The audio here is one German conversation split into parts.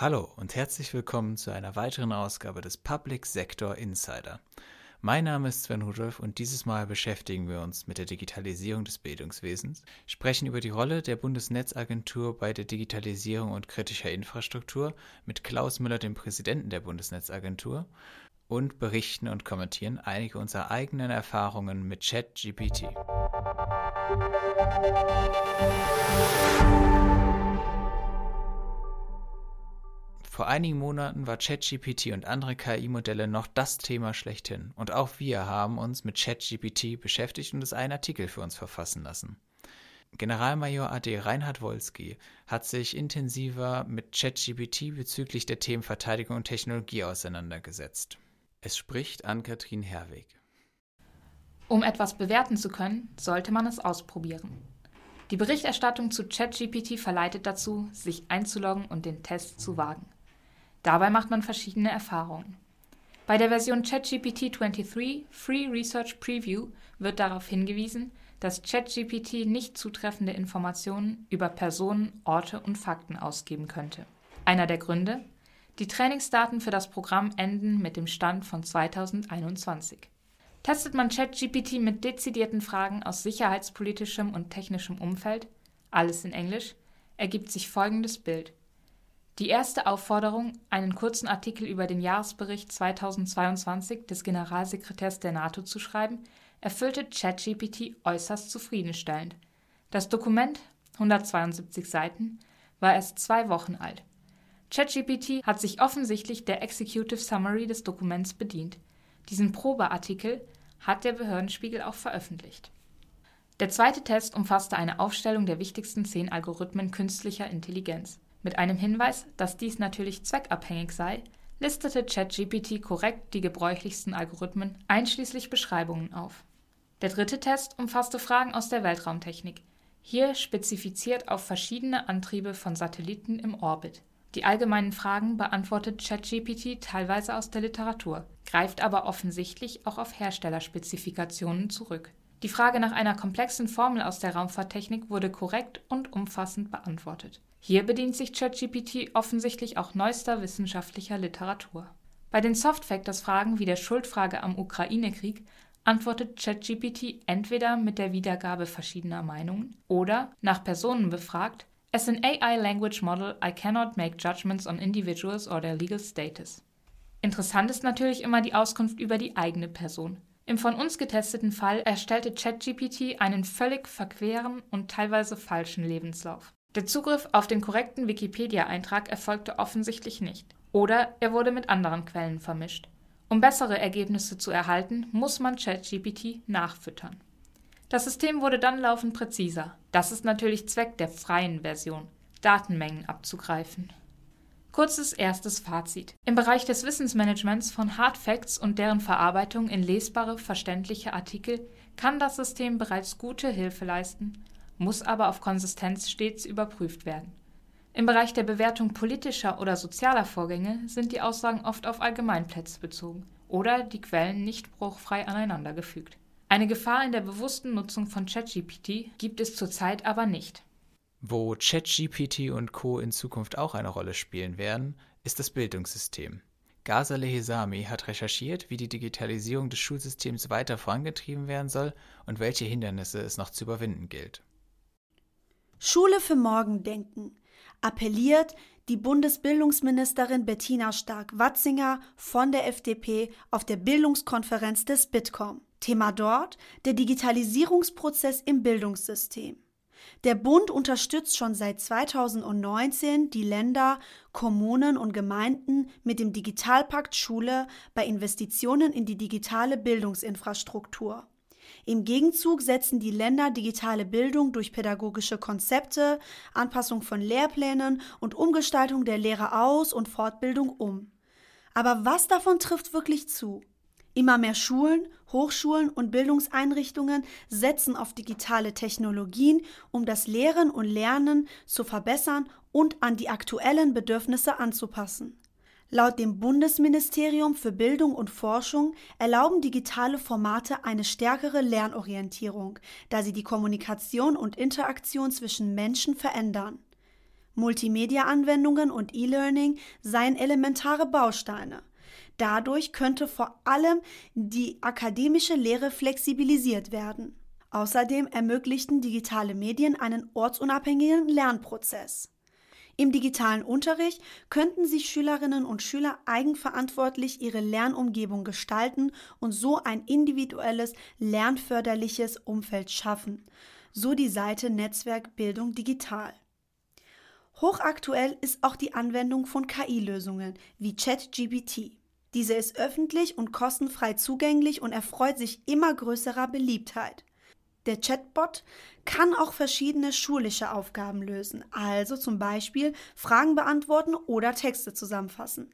Hallo und herzlich willkommen zu einer weiteren Ausgabe des Public Sector Insider. Mein Name ist Sven Rudolph und dieses Mal beschäftigen wir uns mit der Digitalisierung des Bildungswesens, sprechen über die Rolle der Bundesnetzagentur bei der Digitalisierung und kritischer Infrastruktur mit Klaus Müller, dem Präsidenten der Bundesnetzagentur, und berichten und kommentieren einige unserer eigenen Erfahrungen mit ChatGPT. Vor einigen Monaten war ChatGPT und andere KI-Modelle noch das Thema schlechthin. Und auch wir haben uns mit ChatGPT beschäftigt und es einen Artikel für uns verfassen lassen. Generalmajor AD Reinhard Wolski hat sich intensiver mit ChatGPT bezüglich der Themen Verteidigung und Technologie auseinandergesetzt. Es spricht Ann-Kathrin Herweg. Um etwas bewerten zu können, sollte man es ausprobieren. Die Berichterstattung zu ChatGPT verleitet dazu, sich einzuloggen und den Test zu wagen. Dabei macht man verschiedene Erfahrungen. Bei der Version ChatGPT 23 Free Research Preview wird darauf hingewiesen, dass ChatGPT nicht zutreffende Informationen über Personen, Orte und Fakten ausgeben könnte. Einer der Gründe? Die Trainingsdaten für das Programm enden mit dem Stand von 2021. Testet man ChatGPT mit dezidierten Fragen aus sicherheitspolitischem und technischem Umfeld, alles in Englisch, ergibt sich folgendes Bild. Die erste Aufforderung, einen kurzen Artikel über den Jahresbericht 2022 des Generalsekretärs der NATO zu schreiben, erfüllte ChatGPT äußerst zufriedenstellend. Das Dokument, 172 Seiten, war erst zwei Wochen alt. ChatGPT hat sich offensichtlich der Executive Summary des Dokuments bedient. Diesen Probeartikel hat der Behördenspiegel auch veröffentlicht. Der zweite Test umfasste eine Aufstellung der wichtigsten zehn Algorithmen künstlicher Intelligenz. Mit einem Hinweis, dass dies natürlich zweckabhängig sei, listete ChatGPT korrekt die gebräuchlichsten Algorithmen einschließlich Beschreibungen auf. Der dritte Test umfasste Fragen aus der Weltraumtechnik, hier spezifiziert auf verschiedene Antriebe von Satelliten im Orbit. Die allgemeinen Fragen beantwortet ChatGPT teilweise aus der Literatur, greift aber offensichtlich auch auf Herstellerspezifikationen zurück. Die Frage nach einer komplexen Formel aus der Raumfahrttechnik wurde korrekt und umfassend beantwortet. Hier bedient sich ChatGPT offensichtlich auch neuester wissenschaftlicher Literatur. Bei den Soft-Factors-Fragen wie der Schuldfrage am Ukraine-Krieg antwortet ChatGPT entweder mit der Wiedergabe verschiedener Meinungen oder, nach Personen befragt, As an AI language model, I cannot make judgments on individuals or their legal status. Interessant ist natürlich immer die Auskunft über die eigene Person. Im von uns getesteten Fall erstellte ChatGPT einen völlig verqueren und teilweise falschen Lebenslauf. Der Zugriff auf den korrekten Wikipedia-Eintrag erfolgte offensichtlich nicht. Oder er wurde mit anderen Quellen vermischt. Um bessere Ergebnisse zu erhalten, muss man ChatGPT nachfüttern. Das System wurde dann laufend präziser. Das ist natürlich Zweck der freien Version, Datenmengen abzugreifen. Kurzes erstes Fazit. Im Bereich des Wissensmanagements von Hard Facts und deren Verarbeitung in lesbare, verständliche Artikel kann das System bereits gute Hilfe leisten, muss aber auf Konsistenz stets überprüft werden. Im Bereich der Bewertung politischer oder sozialer Vorgänge sind die Aussagen oft auf Allgemeinplätze bezogen oder die Quellen nicht bruchfrei aneinandergefügt. Eine Gefahr in der bewussten Nutzung von ChatGPT gibt es zurzeit aber nicht. Wo ChatGPT und Co. in Zukunft auch eine Rolle spielen werden, ist das Bildungssystem. Ghazaleh Hesami hat recherchiert, wie die Digitalisierung des Schulsystems weiter vorangetrieben werden soll und welche Hindernisse es noch zu überwinden gilt. Schule für morgen denken, appelliert die Bundesbildungsministerin Bettina Stark-Watzinger von der FDP auf der Bildungskonferenz des Bitkom. Thema dort der Digitalisierungsprozess im Bildungssystem. Der Bund unterstützt schon seit 2019 die Länder, Kommunen und Gemeinden mit dem Digitalpakt Schule bei Investitionen in die digitale Bildungsinfrastruktur. Im Gegenzug setzen die Länder digitale Bildung durch pädagogische Konzepte, Anpassung von Lehrplänen und Umgestaltung der Lehre aus und Fortbildung um. Aber was davon trifft wirklich zu? Immer mehr Schulen, Hochschulen und Bildungseinrichtungen setzen auf digitale Technologien, um das Lehren und Lernen zu verbessern und an die aktuellen Bedürfnisse anzupassen. Laut dem Bundesministerium für Bildung und Forschung erlauben digitale Formate eine stärkere Lernorientierung, da sie die Kommunikation und Interaktion zwischen Menschen verändern. Multimedia-Anwendungen und E-Learning seien elementare Bausteine. Dadurch könnte vor allem die akademische Lehre flexibilisiert werden. Außerdem ermöglichten digitale Medien einen ortsunabhängigen Lernprozess. Im digitalen Unterricht könnten sich Schülerinnen und Schüler eigenverantwortlich ihre Lernumgebung gestalten und so ein individuelles, lernförderliches Umfeld schaffen, so die Seite Netzwerk Bildung Digital. Hochaktuell ist auch die Anwendung von KI-Lösungen wie ChatGPT. Diese ist öffentlich und kostenfrei zugänglich und erfreut sich immer größerer Beliebtheit. Der Chatbot kann auch verschiedene schulische Aufgaben lösen, also zum Beispiel Fragen beantworten oder Texte zusammenfassen.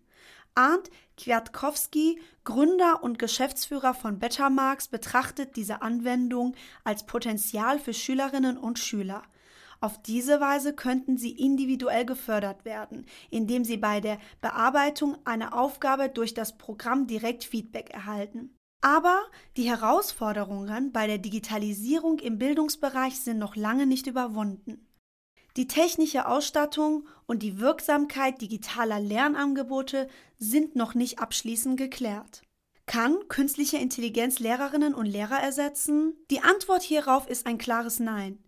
Arndt Kwiatkowski, Gründer und Geschäftsführer von Bettermarks, betrachtet diese Anwendung als Potenzial für Schülerinnen und Schüler. Auf diese Weise könnten sie individuell gefördert werden, indem sie bei der Bearbeitung einer Aufgabe durch das Programm direkt Feedback erhalten. Aber die Herausforderungen bei der Digitalisierung im Bildungsbereich sind noch lange nicht überwunden. Die technische Ausstattung und die Wirksamkeit digitaler Lernangebote sind noch nicht abschließend geklärt. Kann künstliche Intelligenz Lehrerinnen und Lehrer ersetzen? Die Antwort hierauf ist ein klares Nein.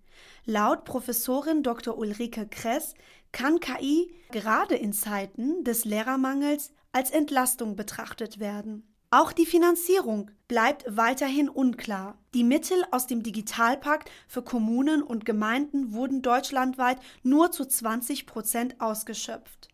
Laut Professorin Dr. Ulrike Kress kann KI gerade in Zeiten des Lehrermangels als Entlastung betrachtet werden. Auch die Finanzierung bleibt weiterhin unklar. Die Mittel aus dem Digitalpakt für Kommunen und Gemeinden wurden deutschlandweit nur zu 20 Prozent ausgeschöpft.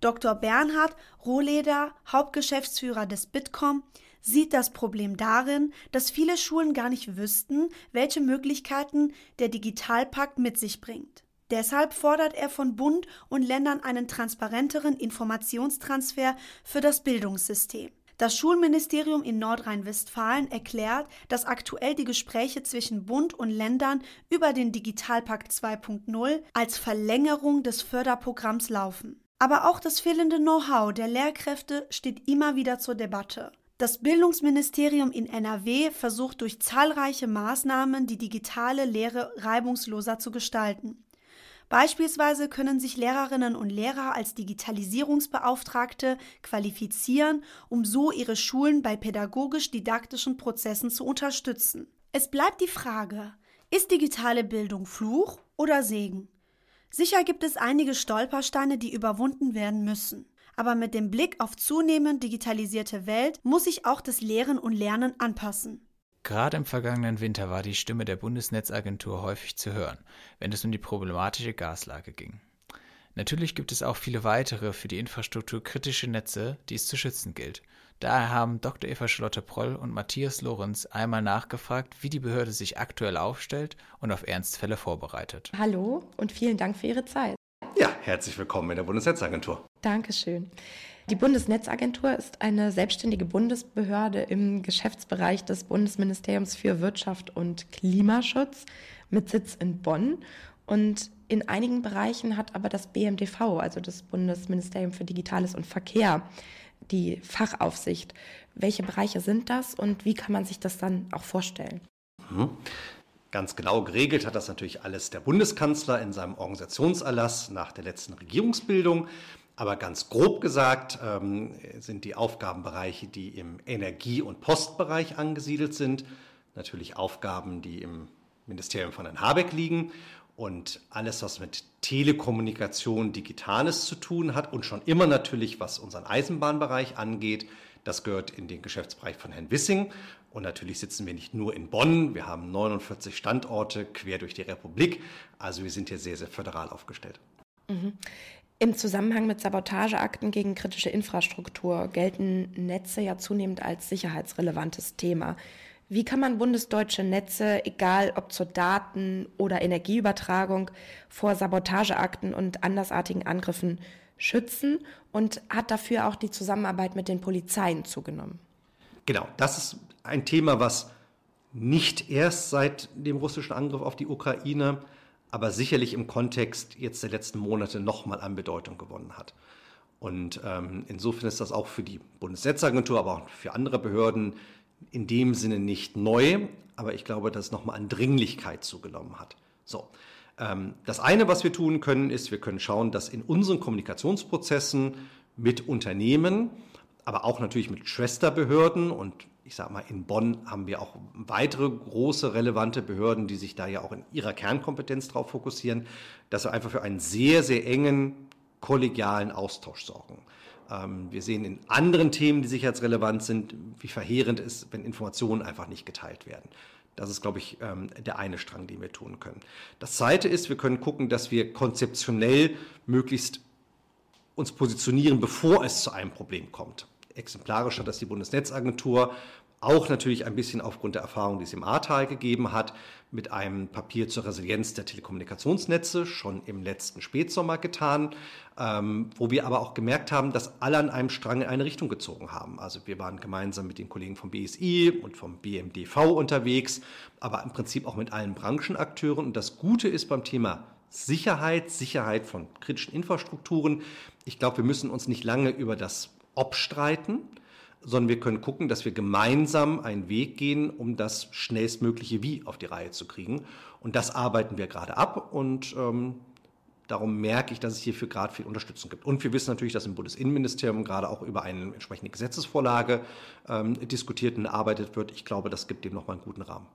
Dr. Bernhard Rohleder, Hauptgeschäftsführer des Bitkom, sieht das Problem darin, dass viele Schulen gar nicht wüssten, welche Möglichkeiten der Digitalpakt mit sich bringt. Deshalb fordert er von Bund und Ländern einen transparenteren Informationstransfer für das Bildungssystem. Das Schulministerium in Nordrhein-Westfalen erklärt, dass aktuell die Gespräche zwischen Bund und Ländern über den Digitalpakt 2.0 als Verlängerung des Förderprogramms laufen. Aber auch das fehlende Know-how der Lehrkräfte steht immer wieder zur Debatte. Das Bildungsministerium in NRW versucht durch zahlreiche Maßnahmen die digitale Lehre reibungsloser zu gestalten. Beispielsweise können sich Lehrerinnen und Lehrer als Digitalisierungsbeauftragte qualifizieren, um so ihre Schulen bei pädagogisch-didaktischen Prozessen zu unterstützen. Es bleibt die Frage, ist digitale Bildung Fluch oder Segen? Sicher gibt es einige Stolpersteine, die überwunden werden müssen. Aber mit dem Blick auf zunehmend digitalisierte Welt muss sich auch das Lehren und Lernen anpassen. Gerade im vergangenen Winter war die Stimme der Bundesnetzagentur häufig zu hören, wenn es um die problematische Gaslage ging. Natürlich gibt es auch viele weitere für die Infrastruktur kritische Netze, die es zu schützen gilt. Daher haben Dr. Eva Schlotte Proll und Matthias Lorenz einmal nachgefragt, wie die Behörde sich aktuell aufstellt und auf Ernstfälle vorbereitet. Hallo und vielen Dank für Ihre Zeit. Ja, herzlich willkommen in der Bundesnetzagentur. Dankeschön. Die Bundesnetzagentur ist eine selbstständige Bundesbehörde im Geschäftsbereich des Bundesministeriums für Wirtschaft und Klimaschutz mit Sitz in Bonn. Und in einigen Bereichen hat aber das BMDV, also das Bundesministerium für Digitales und Verkehr, die Fachaufsicht. Welche Bereiche sind das und wie kann man sich das dann auch vorstellen? Mhm. Ganz genau geregelt hat das natürlich alles der Bundeskanzler in seinem Organisationserlass nach der letzten Regierungsbildung. Aber ganz grob gesagt ähm, sind die Aufgabenbereiche, die im Energie- und Postbereich angesiedelt sind, natürlich Aufgaben, die im Ministerium von Herrn Habeck liegen. Und alles, was mit Telekommunikation, Digitales zu tun hat und schon immer natürlich, was unseren Eisenbahnbereich angeht, das gehört in den Geschäftsbereich von Herrn Wissing. Und natürlich sitzen wir nicht nur in Bonn, wir haben 49 Standorte quer durch die Republik. Also wir sind hier sehr, sehr föderal aufgestellt. Mhm. Im Zusammenhang mit Sabotageakten gegen kritische Infrastruktur gelten Netze ja zunehmend als sicherheitsrelevantes Thema. Wie kann man bundesdeutsche Netze, egal ob zur Daten- oder Energieübertragung, vor Sabotageakten und andersartigen Angriffen schützen und hat dafür auch die Zusammenarbeit mit den Polizeien zugenommen? Genau, das ist ein Thema, was nicht erst seit dem russischen Angriff auf die Ukraine aber sicherlich im Kontext jetzt der letzten Monate nochmal an Bedeutung gewonnen hat. Und ähm, insofern ist das auch für die Bundesnetzagentur, aber auch für andere Behörden in dem Sinne nicht neu, aber ich glaube, dass es nochmal an Dringlichkeit zugenommen hat. So. Ähm, das eine, was wir tun können, ist, wir können schauen, dass in unseren Kommunikationsprozessen mit Unternehmen, aber auch natürlich mit Schwesterbehörden und ich sage mal, in Bonn haben wir auch weitere große relevante Behörden, die sich da ja auch in ihrer Kernkompetenz darauf fokussieren, dass wir einfach für einen sehr, sehr engen kollegialen Austausch sorgen. Ähm, wir sehen in anderen Themen, die sicherheitsrelevant sind, wie verheerend es ist, wenn Informationen einfach nicht geteilt werden. Das ist, glaube ich, ähm, der eine Strang, den wir tun können. Das zweite ist, wir können gucken, dass wir konzeptionell möglichst uns positionieren, bevor es zu einem Problem kommt. Exemplarisch hat das die Bundesnetzagentur auch natürlich ein bisschen aufgrund der Erfahrung, die es im Ahrtal gegeben hat, mit einem Papier zur Resilienz der Telekommunikationsnetze schon im letzten Spätsommer getan, ähm, wo wir aber auch gemerkt haben, dass alle an einem Strang in eine Richtung gezogen haben. Also wir waren gemeinsam mit den Kollegen vom BSI und vom BMDV unterwegs, aber im Prinzip auch mit allen Branchenakteuren. Und das Gute ist beim Thema Sicherheit, Sicherheit von kritischen Infrastrukturen. Ich glaube, wir müssen uns nicht lange über das Ob streiten, sondern wir können gucken, dass wir gemeinsam einen Weg gehen, um das schnellstmögliche Wie auf die Reihe zu kriegen. Und das arbeiten wir gerade ab und ähm, darum merke ich, dass es hierfür gerade viel Unterstützung gibt. Und wir wissen natürlich, dass im Bundesinnenministerium gerade auch über eine entsprechende Gesetzesvorlage ähm, diskutiert und erarbeitet wird. Ich glaube, das gibt dem nochmal einen guten Rahmen.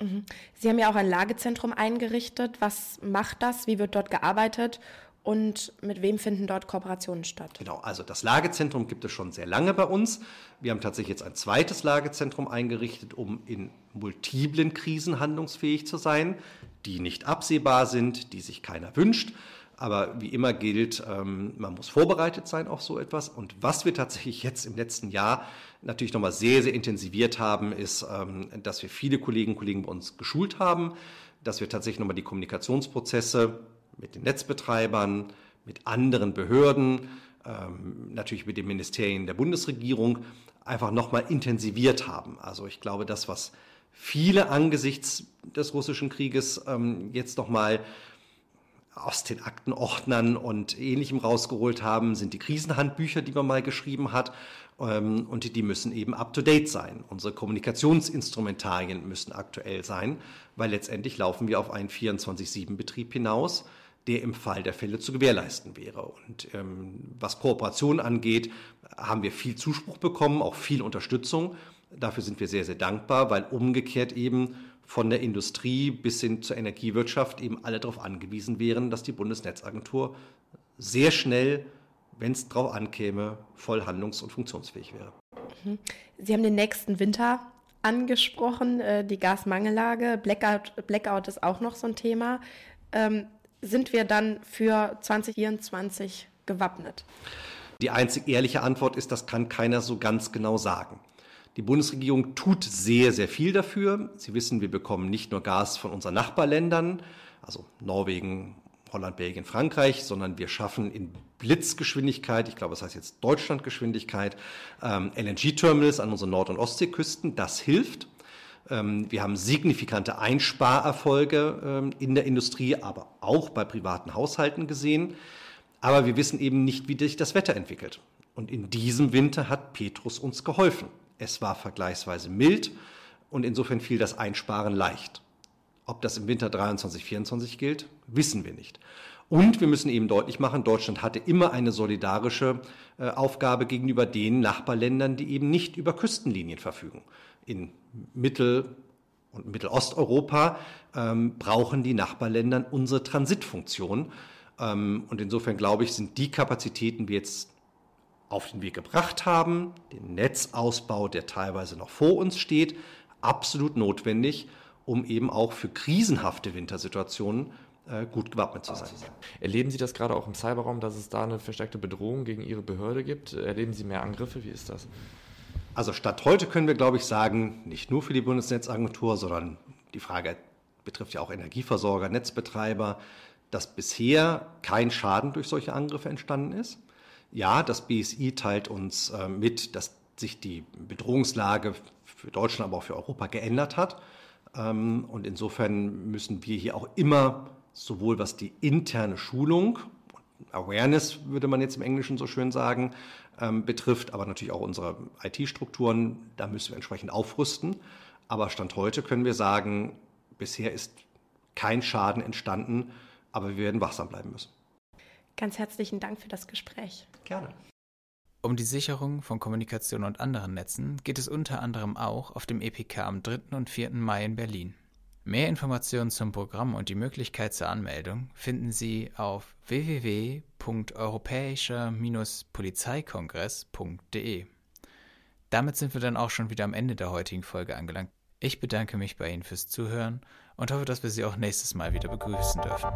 Mhm. Sie haben ja auch ein Lagezentrum eingerichtet. Was macht das? Wie wird dort gearbeitet? Und mit wem finden dort Kooperationen statt? Genau, also das Lagezentrum gibt es schon sehr lange bei uns. Wir haben tatsächlich jetzt ein zweites Lagezentrum eingerichtet, um in multiplen Krisen handlungsfähig zu sein, die nicht absehbar sind, die sich keiner wünscht. Aber wie immer gilt, ähm, man muss vorbereitet sein auf so etwas. Und was wir tatsächlich jetzt im letzten Jahr natürlich nochmal sehr, sehr intensiviert haben, ist, ähm, dass wir viele Kolleginnen und Kollegen bei uns geschult haben, dass wir tatsächlich nochmal die Kommunikationsprozesse mit den Netzbetreibern, mit anderen Behörden, ähm, natürlich mit den Ministerien der Bundesregierung einfach nochmal intensiviert haben. Also ich glaube, das, was viele angesichts des russischen Krieges ähm, jetzt nochmal aus den Aktenordnern und Ähnlichem rausgeholt haben, sind die Krisenhandbücher, die man mal geschrieben hat. Ähm, und die müssen eben up-to-date sein. Unsere Kommunikationsinstrumentarien müssen aktuell sein, weil letztendlich laufen wir auf einen 24-7-Betrieb hinaus der im Fall der Fälle zu gewährleisten wäre. Und ähm, was Kooperation angeht, haben wir viel Zuspruch bekommen, auch viel Unterstützung. Dafür sind wir sehr, sehr dankbar, weil umgekehrt eben von der Industrie bis hin zur Energiewirtschaft eben alle darauf angewiesen wären, dass die Bundesnetzagentur sehr schnell, wenn es darauf ankäme, voll handlungs- und funktionsfähig wäre. Mhm. Sie haben den nächsten Winter angesprochen, äh, die Gasmangellage. Blackout, Blackout ist auch noch so ein Thema. Sind wir dann für 2024 gewappnet? Die einzig ehrliche Antwort ist, das kann keiner so ganz genau sagen. Die Bundesregierung tut sehr, sehr viel dafür. Sie wissen, wir bekommen nicht nur Gas von unseren Nachbarländern, also Norwegen, Holland, Belgien, Frankreich, sondern wir schaffen in Blitzgeschwindigkeit, ich glaube, das heißt jetzt Deutschlandgeschwindigkeit, ähm, LNG-Terminals an unseren Nord- und Ostseeküsten. Das hilft. Ähm, wir haben signifikante Einsparerfolge ähm, in der Industrie, aber auch bei privaten Haushalten gesehen. Aber wir wissen eben nicht, wie sich das Wetter entwickelt. Und in diesem Winter hat Petrus uns geholfen. Es war vergleichsweise mild und insofern fiel das Einsparen leicht. Ob das im Winter 23, 24 gilt, wissen wir nicht. Und wir müssen eben deutlich machen, Deutschland hatte immer eine solidarische äh, Aufgabe gegenüber den Nachbarländern, die eben nicht über Küstenlinien verfügen in Mittel- und Mittelosteuropa ähm, brauchen die Nachbarländer unsere Transitfunktion. Ähm, und insofern glaube ich, sind die Kapazitäten, die wir jetzt auf den Weg gebracht haben, den Netzausbau, der teilweise noch vor uns steht, absolut notwendig, um eben auch für krisenhafte Wintersituationen gut gewappnet zu sein. Erleben Sie das gerade auch im Cyberraum, dass es da eine verstärkte Bedrohung gegen Ihre Behörde gibt? Erleben Sie mehr Angriffe? Wie ist das? Also Statt heute können wir, glaube ich, sagen, nicht nur für die Bundesnetzagentur, sondern die Frage betrifft ja auch Energieversorger, Netzbetreiber, dass bisher kein Schaden durch solche Angriffe entstanden ist. Ja, das BSI teilt uns äh, mit, dass sich die Bedrohungslage für Deutschland, aber auch für Europa geändert hat. Ähm, und insofern müssen wir hier auch immer sowohl was die interne Schulung, Awareness würde man jetzt im Englischen so schön sagen, ähm, betrifft, aber natürlich auch unsere IT-Strukturen, da müssen wir entsprechend aufrüsten. Aber Stand heute können wir sagen, bisher ist kein Schaden entstanden, aber wir werden wachsam bleiben müssen. Ganz herzlichen Dank für das Gespräch. Gerne. Um die Sicherung von Kommunikation und anderen Netzen geht es unter anderem auch auf dem EPK am 3. und 4. Mai in Berlin. Mehr Informationen zum Programm und die Möglichkeit zur Anmeldung finden Sie auf www.europäischer-polizeikongress.de. Damit sind wir dann auch schon wieder am Ende der heutigen Folge angelangt. Ich bedanke mich bei Ihnen fürs Zuhören und hoffe, dass wir Sie auch nächstes Mal wieder begrüßen dürfen.